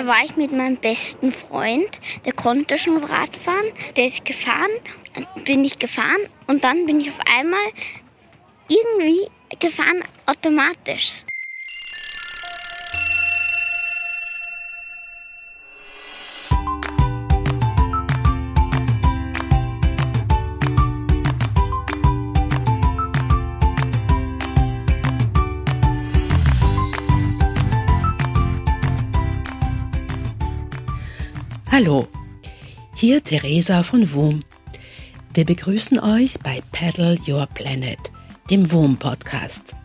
Da war ich mit meinem besten Freund, der konnte schon Radfahren. Der ist gefahren, bin ich gefahren und dann bin ich auf einmal irgendwie gefahren automatisch. Hallo, hier Theresa von WUM. Wir begrüßen euch bei Paddle Your Planet, dem WUM-Podcast.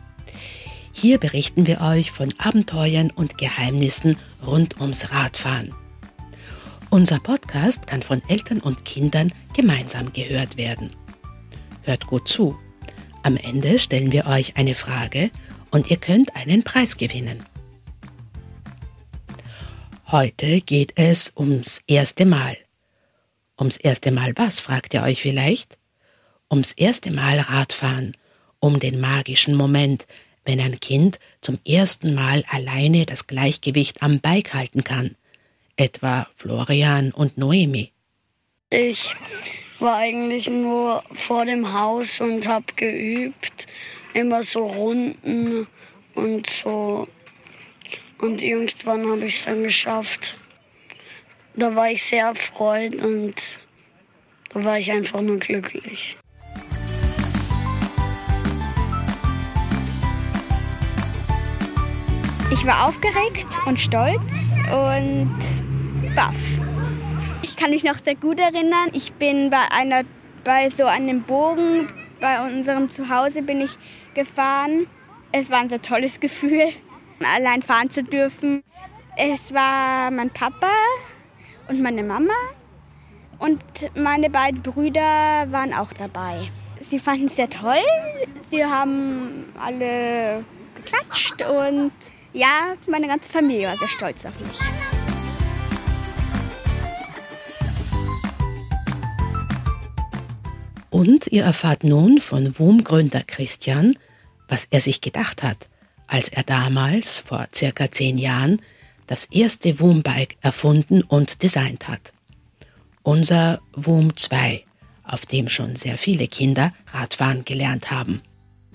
Hier berichten wir euch von Abenteuern und Geheimnissen rund ums Radfahren. Unser Podcast kann von Eltern und Kindern gemeinsam gehört werden. Hört gut zu. Am Ende stellen wir euch eine Frage und ihr könnt einen Preis gewinnen. Heute geht es ums erste Mal. Ums erste Mal was, fragt ihr euch vielleicht? Ums erste Mal Radfahren, um den magischen Moment, wenn ein Kind zum ersten Mal alleine das Gleichgewicht am Bike halten kann. Etwa Florian und Noemi. Ich war eigentlich nur vor dem Haus und habe geübt, immer so Runden und so und irgendwann habe ich es dann geschafft. Da war ich sehr erfreut und da war ich einfach nur glücklich. Ich war aufgeregt und stolz und baff. Ich kann mich noch sehr gut erinnern. Ich bin bei einer bei so einem Bogen bei unserem Zuhause bin ich gefahren. Es war ein sehr tolles Gefühl allein fahren zu dürfen. Es war mein Papa und meine Mama und meine beiden Brüder waren auch dabei. Sie fanden es sehr toll. Sie haben alle geklatscht und ja, meine ganze Familie war sehr stolz auf mich. Und ihr erfahrt nun von WUM-Gründer Christian, was er sich gedacht hat, als er damals, vor circa zehn Jahren, das erste Woombike erfunden und designt hat. Unser Woom 2, auf dem schon sehr viele Kinder Radfahren gelernt haben.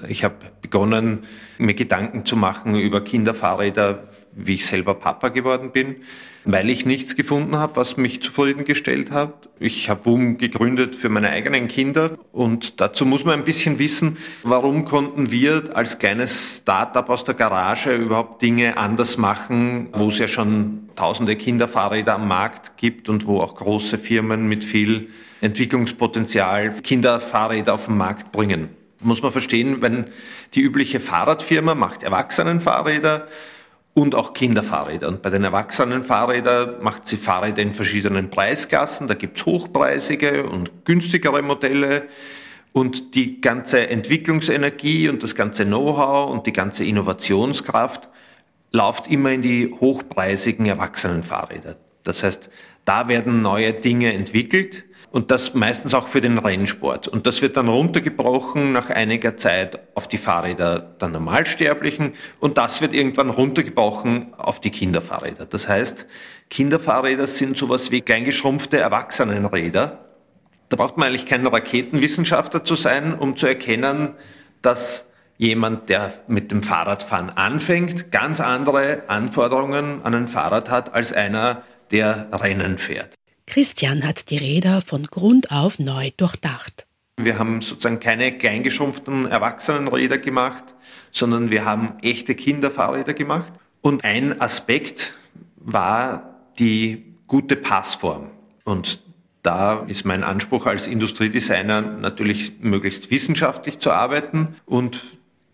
Ich habe begonnen, mir Gedanken zu machen über Kinderfahrräder, wie ich selber Papa geworden bin, weil ich nichts gefunden habe, was mich zufriedengestellt hat. Ich habe WUM gegründet für meine eigenen Kinder und dazu muss man ein bisschen wissen, warum konnten wir als kleines Startup aus der Garage überhaupt Dinge anders machen, wo es ja schon tausende Kinderfahrräder am Markt gibt und wo auch große Firmen mit viel Entwicklungspotenzial Kinderfahrräder auf den Markt bringen. Muss man verstehen, wenn die übliche Fahrradfirma macht Erwachsenenfahrräder, und auch Kinderfahrräder. Und bei den Erwachsenenfahrrädern macht sie Fahrräder in verschiedenen Preisklassen. Da gibt's hochpreisige und günstigere Modelle. Und die ganze Entwicklungsenergie und das ganze Know-how und die ganze Innovationskraft läuft immer in die hochpreisigen Erwachsenenfahrräder. Das heißt, da werden neue Dinge entwickelt und das meistens auch für den Rennsport. Und das wird dann runtergebrochen nach einiger Zeit auf die Fahrräder der Normalsterblichen und das wird irgendwann runtergebrochen auf die Kinderfahrräder. Das heißt, Kinderfahrräder sind sowas wie kleingeschrumpfte Erwachsenenräder. Da braucht man eigentlich kein Raketenwissenschaftler zu sein, um zu erkennen, dass jemand, der mit dem Fahrradfahren anfängt, ganz andere Anforderungen an ein Fahrrad hat als einer, der Rennen fährt. Christian hat die Räder von Grund auf neu durchdacht. Wir haben sozusagen keine kleingeschrumpften Erwachsenenräder gemacht, sondern wir haben echte Kinderfahrräder gemacht. Und ein Aspekt war die gute Passform. Und da ist mein Anspruch als Industriedesigner natürlich möglichst wissenschaftlich zu arbeiten. Und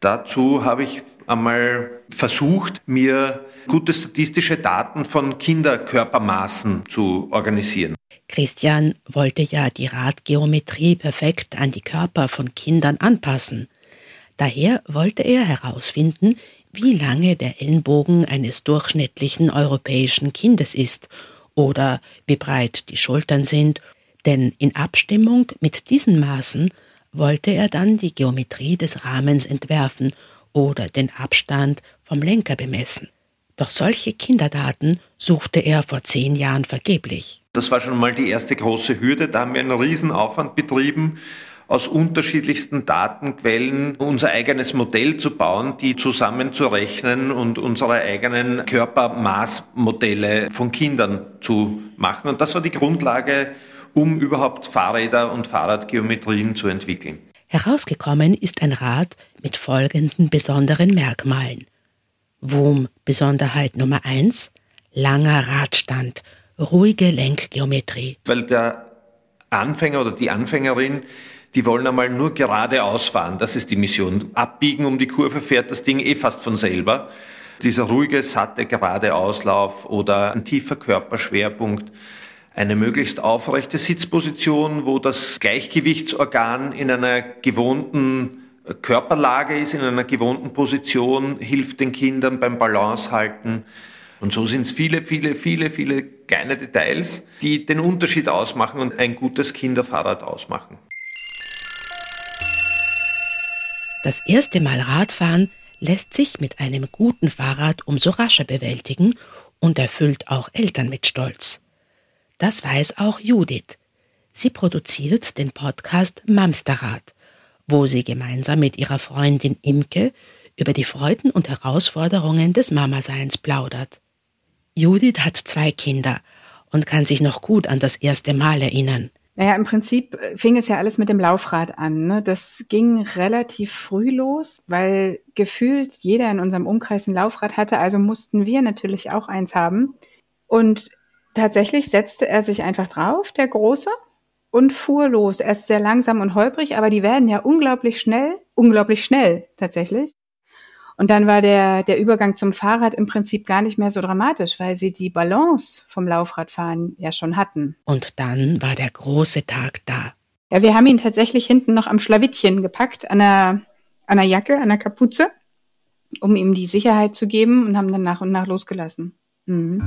dazu habe ich einmal versucht, mir gute statistische Daten von Kinderkörpermaßen zu organisieren. Christian wollte ja die Radgeometrie perfekt an die Körper von Kindern anpassen. Daher wollte er herausfinden, wie lange der Ellenbogen eines durchschnittlichen europäischen Kindes ist oder wie breit die Schultern sind, denn in Abstimmung mit diesen Maßen wollte er dann die Geometrie des Rahmens entwerfen oder den Abstand vom Lenker bemessen. Doch solche Kinderdaten suchte er vor zehn Jahren vergeblich. Das war schon mal die erste große Hürde. Da haben wir einen Riesenaufwand betrieben, aus unterschiedlichsten Datenquellen unser eigenes Modell zu bauen, die zusammenzurechnen und unsere eigenen Körpermaßmodelle von Kindern zu machen. Und das war die Grundlage, um überhaupt Fahrräder und Fahrradgeometrien zu entwickeln. Herausgekommen ist ein Rad mit folgenden besonderen Merkmalen. Wurm-Besonderheit Nummer eins: langer Radstand, ruhige Lenkgeometrie. Weil der Anfänger oder die Anfängerin die wollen einmal nur geradeaus fahren. Das ist die Mission. Abbiegen um die Kurve fährt das Ding eh fast von selber. Dieser ruhige, satte, gerade Auslauf oder ein tiefer Körperschwerpunkt, eine möglichst aufrechte Sitzposition, wo das Gleichgewichtsorgan in einer gewohnten Körperlage ist, in einer gewohnten Position, hilft den Kindern beim Balance halten. Und so sind es viele, viele, viele, viele kleine Details, die den Unterschied ausmachen und ein gutes Kinderfahrrad ausmachen. Das erste Mal Radfahren lässt sich mit einem guten Fahrrad umso rascher bewältigen und erfüllt auch Eltern mit Stolz. Das weiß auch Judith. Sie produziert den Podcast Mamsterrad, wo sie gemeinsam mit ihrer Freundin Imke über die Freuden und Herausforderungen des Mamaseins plaudert. Judith hat zwei Kinder und kann sich noch gut an das erste Mal erinnern. Naja, im Prinzip fing es ja alles mit dem Laufrad an. Ne? Das ging relativ früh los, weil gefühlt jeder in unserem Umkreis ein Laufrad hatte, also mussten wir natürlich auch eins haben. Und tatsächlich setzte er sich einfach drauf, der Große, und fuhr los. Erst sehr langsam und holprig, aber die werden ja unglaublich schnell, unglaublich schnell tatsächlich. Und dann war der, der Übergang zum Fahrrad im Prinzip gar nicht mehr so dramatisch, weil sie die Balance vom Laufradfahren ja schon hatten. Und dann war der große Tag da. Ja, wir haben ihn tatsächlich hinten noch am Schlawittchen gepackt, an einer, an einer Jacke, an der Kapuze, um ihm die Sicherheit zu geben und haben dann nach und nach losgelassen. Mhm.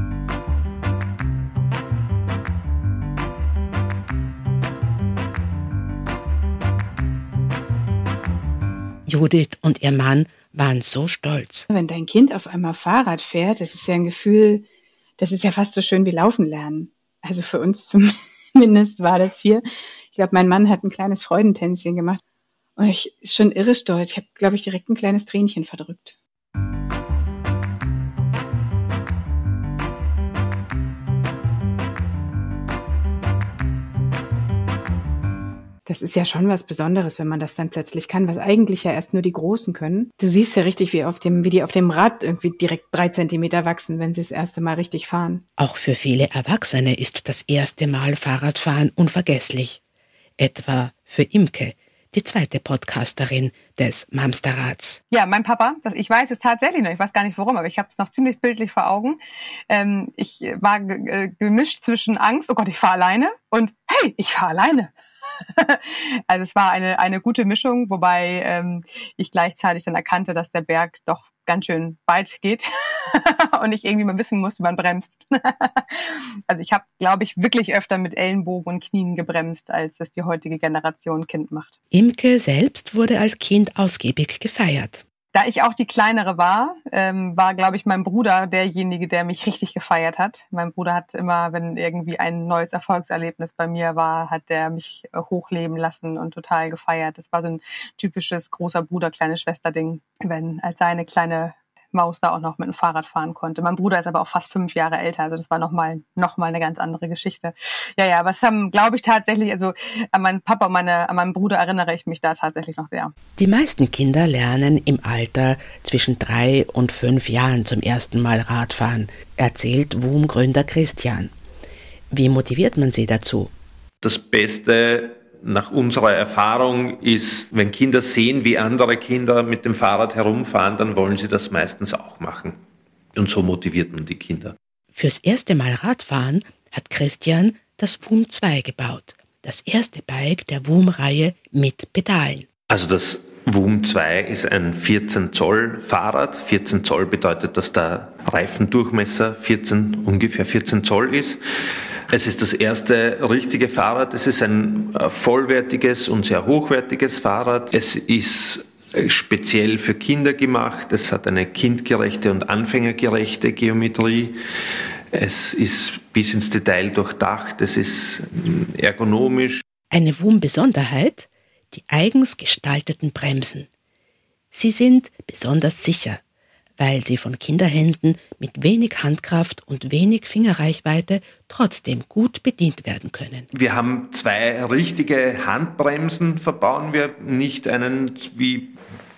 Judith und ihr Mann waren so stolz. Wenn dein Kind auf einmal Fahrrad fährt, das ist ja ein Gefühl, das ist ja fast so schön wie Laufen lernen. Also für uns zumindest war das hier. Ich glaube, mein Mann hat ein kleines Freudentänzchen gemacht. Und ich schon irre stolz. Ich habe, glaube ich, direkt ein kleines Tränchen verdrückt. Das ist ja schon was Besonderes, wenn man das dann plötzlich kann, was eigentlich ja erst nur die Großen können. Du siehst ja richtig, wie auf dem, wie die auf dem Rad irgendwie direkt drei Zentimeter wachsen, wenn sie das erste Mal richtig fahren. Auch für viele Erwachsene ist das erste Mal Fahrradfahren unvergesslich. Etwa für Imke, die zweite Podcasterin des Mamsterrads. Ja, mein Papa, ich weiß es tatsächlich noch, ich weiß gar nicht warum, aber ich habe es noch ziemlich bildlich vor Augen. Ähm, ich war äh, gemischt zwischen Angst, oh Gott, ich fahre alleine und hey, ich fahre alleine. also es war eine, eine gute Mischung, wobei ähm, ich gleichzeitig dann erkannte, dass der Berg doch ganz schön weit geht und ich irgendwie mal wissen muss, wie man bremst. also ich habe, glaube ich, wirklich öfter mit Ellenbogen und Knien gebremst, als das die heutige Generation Kind macht. Imke selbst wurde als Kind ausgiebig gefeiert. Da ich auch die kleinere war, ähm, war, glaube ich, mein Bruder derjenige, der mich richtig gefeiert hat. Mein Bruder hat immer, wenn irgendwie ein neues Erfolgserlebnis bei mir war, hat der mich äh, hochleben lassen und total gefeiert. Das war so ein typisches großer Bruder, kleine Schwester Ding, wenn als seine kleine Maus da auch noch mit dem Fahrrad fahren konnte. Mein Bruder ist aber auch fast fünf Jahre älter, also das war nochmal noch mal eine ganz andere Geschichte. Ja, ja, aber es haben, glaube ich, tatsächlich, also an meinen Papa und meine, an meinen Bruder erinnere ich mich da tatsächlich noch sehr. Die meisten Kinder lernen im Alter zwischen drei und fünf Jahren zum ersten Mal Radfahren, erzählt WUM-Gründer Christian. Wie motiviert man sie dazu? Das Beste nach unserer Erfahrung ist, wenn Kinder sehen, wie andere Kinder mit dem Fahrrad herumfahren, dann wollen sie das meistens auch machen. Und so motiviert man die Kinder. Fürs erste Mal Radfahren hat Christian das WUM 2 gebaut. Das erste Bike der WUM-Reihe mit Pedalen. Also das WUM 2 ist ein 14 Zoll Fahrrad. 14 Zoll bedeutet, dass der Reifendurchmesser 14, ungefähr 14 Zoll ist. Es ist das erste richtige Fahrrad. Es ist ein äh, vollwertiges und sehr hochwertiges Fahrrad. Es ist äh, speziell für Kinder gemacht. Es hat eine kindgerechte und anfängergerechte Geometrie. Es ist bis ins Detail durchdacht. Es ist äh, ergonomisch. Eine WUM-Besonderheit? Die eigens gestalteten Bremsen. Sie sind besonders sicher weil sie von Kinderhänden mit wenig Handkraft und wenig Fingerreichweite trotzdem gut bedient werden können. Wir haben zwei richtige Handbremsen, verbauen wir, nicht einen wie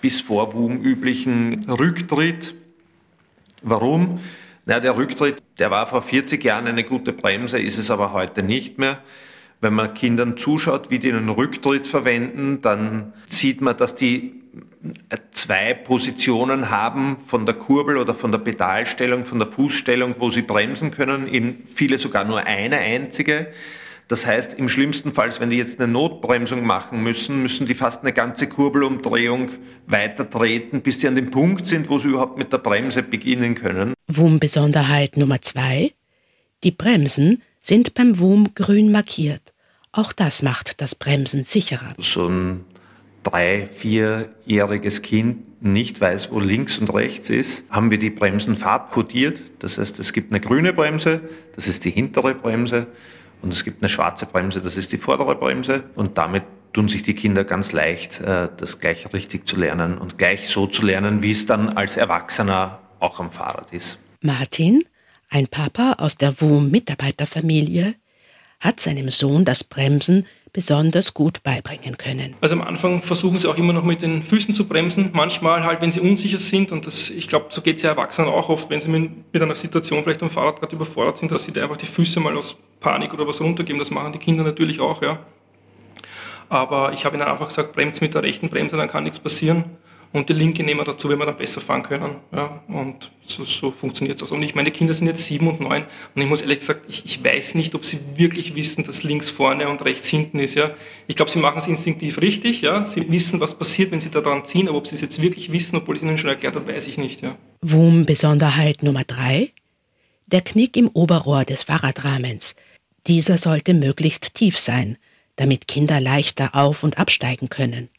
bis vor WUM üblichen Rücktritt. Warum? Na, der Rücktritt, der war vor 40 Jahren eine gute Bremse, ist es aber heute nicht mehr. Wenn man Kindern zuschaut, wie die einen Rücktritt verwenden, dann sieht man, dass die zwei Positionen haben von der Kurbel oder von der Pedalstellung, von der Fußstellung, wo sie bremsen können, in viele sogar nur eine einzige. Das heißt, im schlimmsten Fall, wenn die jetzt eine Notbremsung machen müssen, müssen die fast eine ganze Kurbelumdrehung weiter treten, bis die an dem Punkt sind, wo sie überhaupt mit der Bremse beginnen können. WUM-Besonderheit Nummer zwei. Die Bremsen sind beim WUM grün markiert. Auch das macht das Bremsen sicherer. So ein drei-, vierjähriges Kind nicht weiß, wo links und rechts ist, haben wir die Bremsen farbkodiert. Das heißt, es gibt eine grüne Bremse, das ist die hintere Bremse, und es gibt eine schwarze Bremse, das ist die vordere Bremse. Und damit tun sich die Kinder ganz leicht, äh, das gleich richtig zu lernen und gleich so zu lernen, wie es dann als Erwachsener auch am Fahrrad ist. Martin, ein Papa aus der WUM-Mitarbeiterfamilie, hat seinem Sohn das Bremsen besonders gut beibringen können. Also am Anfang versuchen sie auch immer noch mit den Füßen zu bremsen. Manchmal halt, wenn sie unsicher sind und das, ich glaube, so geht es ja Erwachsenen auch oft, wenn sie mit, mit einer Situation vielleicht am Fahrrad gerade überfordert sind, dass sie da einfach die Füße mal aus Panik oder was runtergeben. Das machen die Kinder natürlich auch, ja. Aber ich habe ihnen einfach gesagt, bremst mit der rechten Bremse, dann kann nichts passieren und die linke nehmen wir dazu, wenn wir dann besser fahren können. Ja, und so, so funktioniert es auch. Und ich meine, Kinder sind jetzt sieben und neun und ich muss ehrlich gesagt, ich, ich weiß nicht, ob sie wirklich wissen, dass links vorne und rechts hinten ist. Ja, ich glaube, sie machen es instinktiv richtig. Ja, sie wissen, was passiert, wenn sie da dran ziehen, aber ob sie es jetzt wirklich wissen, obwohl ich es ihnen schon erklärt habe, weiß ich nicht. Ja. WUM-Besonderheit Nummer drei: Der Knick im Oberrohr des Fahrradrahmens. Dieser sollte möglichst tief sein, damit Kinder leichter auf- und absteigen können.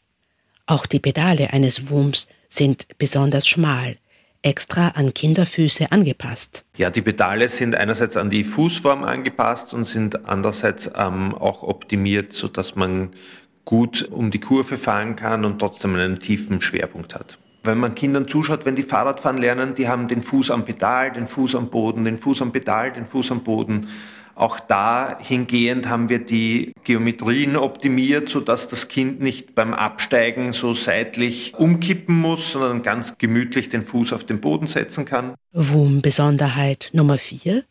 Auch die Pedale eines Wurms sind besonders schmal, extra an Kinderfüße angepasst. Ja, die Pedale sind einerseits an die Fußform angepasst und sind andererseits ähm, auch optimiert, so dass man gut um die Kurve fahren kann und trotzdem einen tiefen Schwerpunkt hat. Wenn man Kindern zuschaut, wenn die Fahrradfahren lernen, die haben den Fuß am Pedal, den Fuß am Boden, den Fuß am Pedal, den Fuß am Boden auch dahingehend haben wir die Geometrien optimiert, sodass das Kind nicht beim Absteigen so seitlich umkippen muss, sondern ganz gemütlich den Fuß auf den Boden setzen kann. WUM-Besonderheit Nummer 4.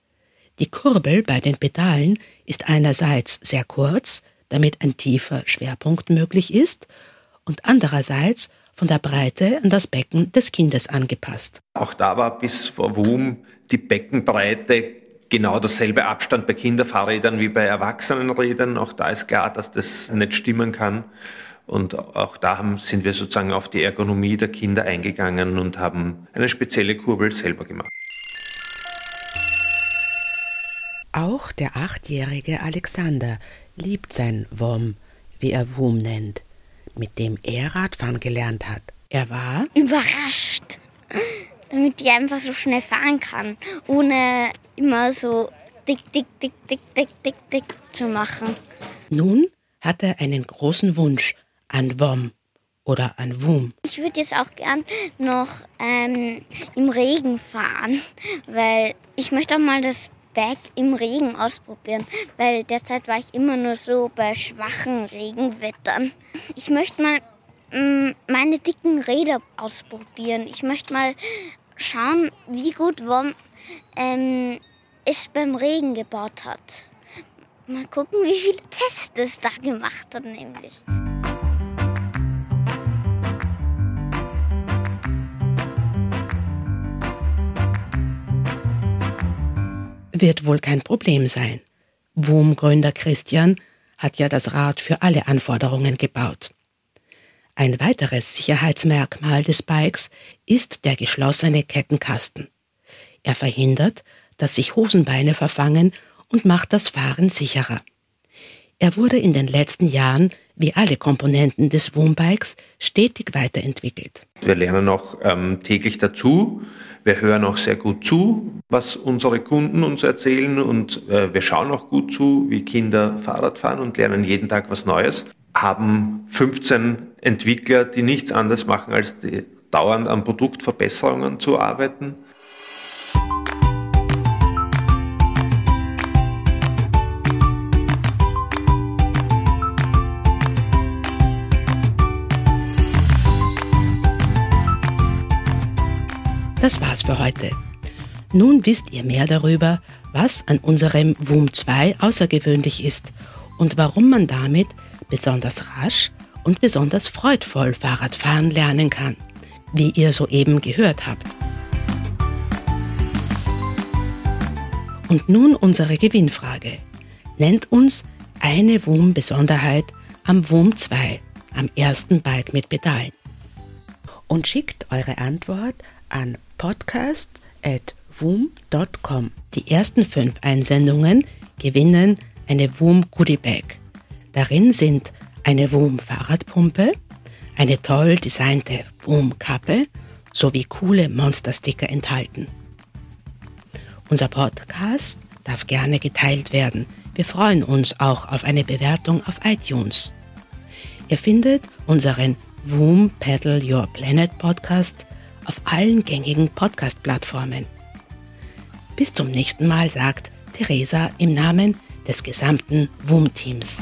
Die Kurbel bei den Pedalen ist einerseits sehr kurz, damit ein tiefer Schwerpunkt möglich ist, und andererseits von der Breite an das Becken des Kindes angepasst. Auch da war bis vor WUM die Beckenbreite genau derselbe Abstand bei Kinderfahrrädern wie bei Erwachsenenrädern. Auch da ist klar, dass das nicht stimmen kann. Und auch da haben, sind wir sozusagen auf die Ergonomie der Kinder eingegangen und haben eine spezielle Kurbel selber gemacht. Auch der achtjährige Alexander liebt sein WOM, wie er WUM nennt, mit dem er Radfahren gelernt hat. Er war überrascht, damit ich einfach so schnell fahren kann, ohne immer so dick, dick, dick, dick, dick, dick, dick zu machen. Nun hat er einen großen Wunsch an WOM oder an WUM. Ich würde jetzt auch gern noch ähm, im Regen fahren, weil ich möchte auch mal das Bag im Regen ausprobieren, weil derzeit war ich immer nur so bei schwachen Regenwettern. Ich möchte mal ähm, meine dicken Räder ausprobieren. Ich möchte mal schauen, wie gut WOM ähm, es beim Regen gebaut hat. Mal gucken, wie viele Tests es da gemacht hat, nämlich. Wird wohl kein Problem sein. WUM-Gründer Christian hat ja das Rad für alle Anforderungen gebaut. Ein weiteres Sicherheitsmerkmal des Bikes ist der geschlossene Kettenkasten. Er verhindert, dass sich Hosenbeine verfangen und macht das Fahren sicherer. Er wurde in den letzten Jahren wie alle Komponenten des Wombikes, stetig weiterentwickelt. Wir lernen auch ähm, täglich dazu. Wir hören auch sehr gut zu, was unsere Kunden uns erzählen und äh, wir schauen auch gut zu, wie Kinder Fahrrad fahren und lernen jeden Tag was Neues. Haben 15 Entwickler, die nichts anderes machen, als die, dauernd an Produktverbesserungen zu arbeiten. Das war's für heute. Nun wisst ihr mehr darüber, was an unserem WUM 2 außergewöhnlich ist und warum man damit besonders rasch und besonders freudvoll Fahrradfahren lernen kann, wie ihr soeben gehört habt. Und nun unsere Gewinnfrage. Nennt uns eine WUM-Besonderheit am WUM 2, am ersten Bike mit Pedalen. Und schickt eure Antwort an podcast.woom.com. Die ersten fünf Einsendungen gewinnen eine Woom Goodie Bag. Darin sind eine Woom Fahrradpumpe, eine toll designte Woom Kappe sowie coole Monstersticker enthalten. Unser Podcast darf gerne geteilt werden. Wir freuen uns auch auf eine Bewertung auf iTunes. Ihr findet unseren Woom Pedal Your Planet Podcast auf allen gängigen Podcast-Plattformen. Bis zum nächsten Mal sagt Theresa im Namen des gesamten WUM-Teams.